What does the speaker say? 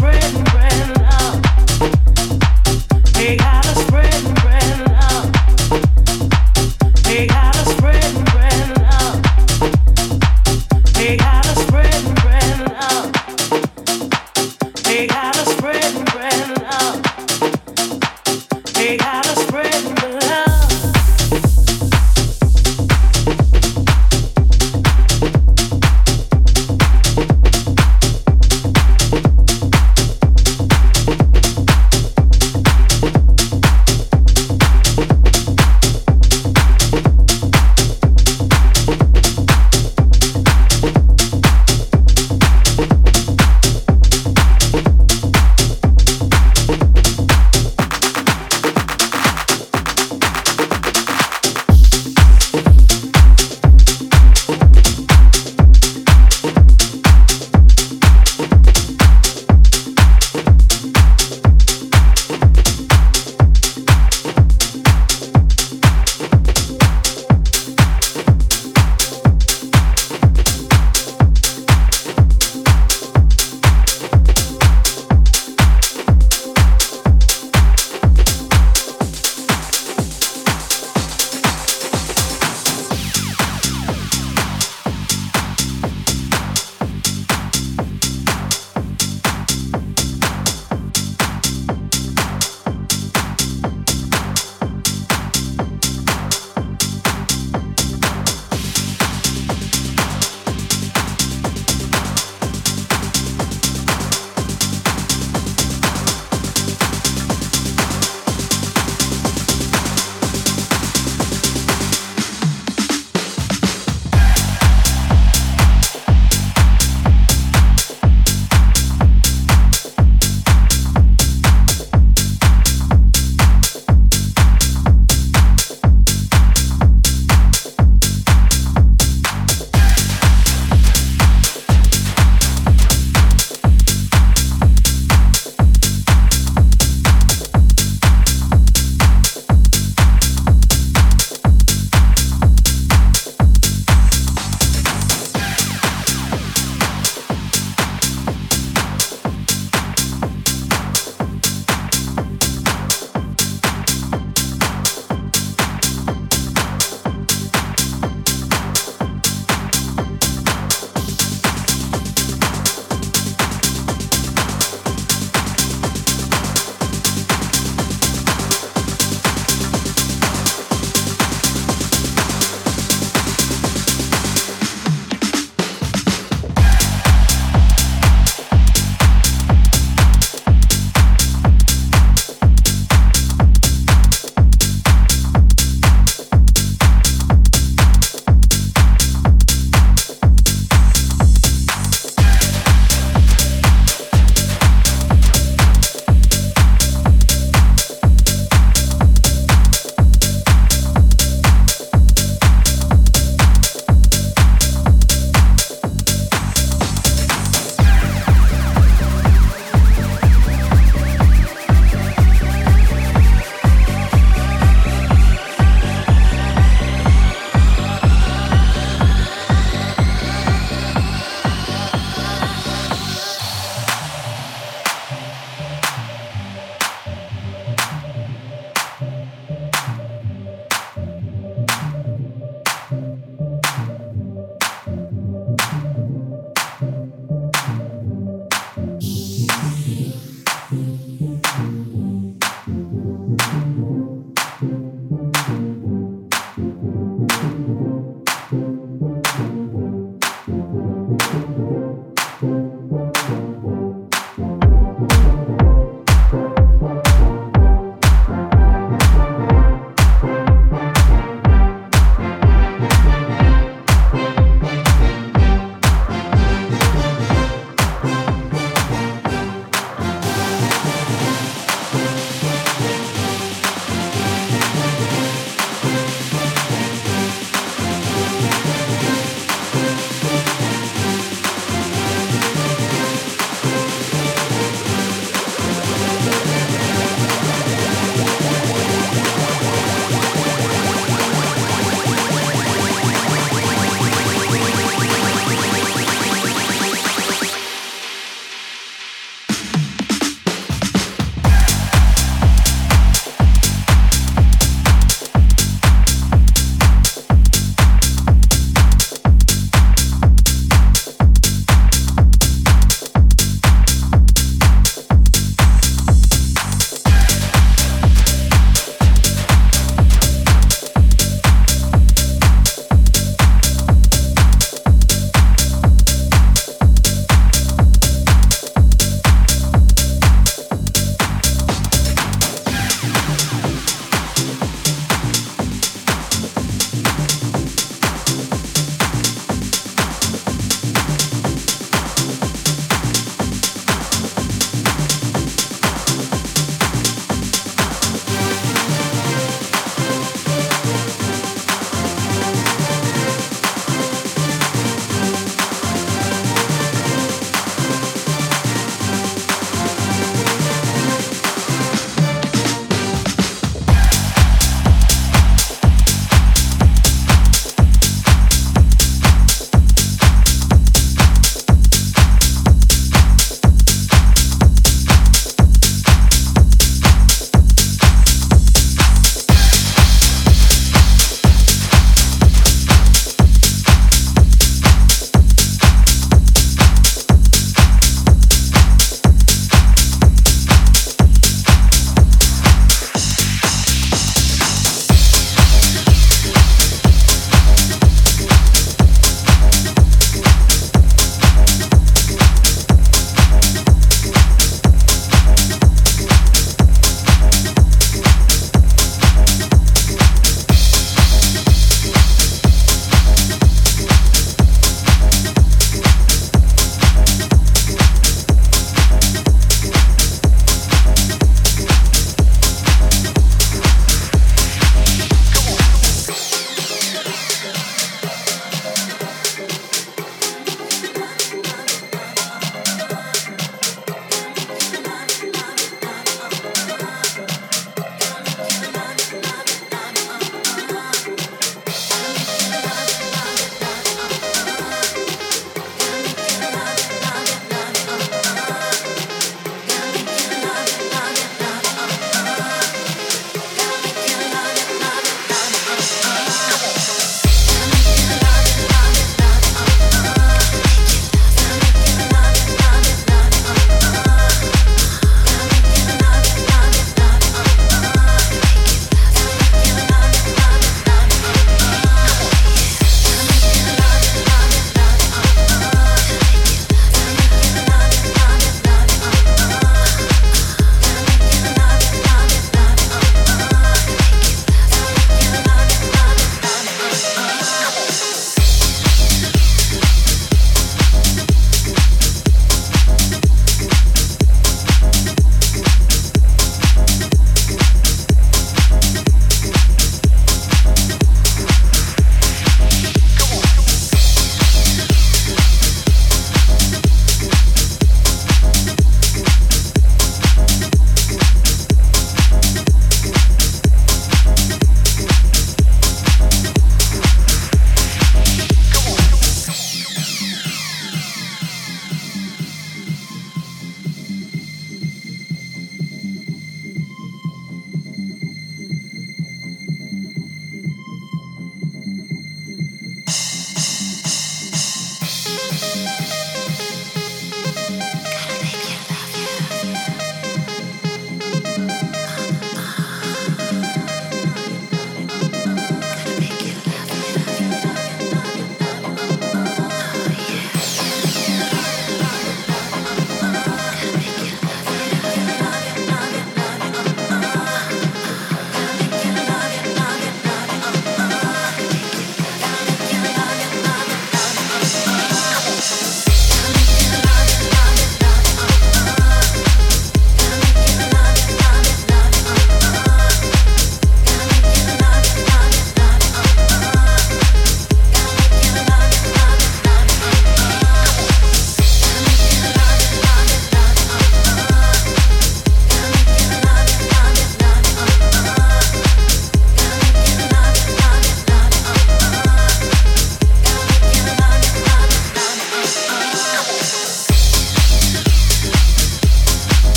friend.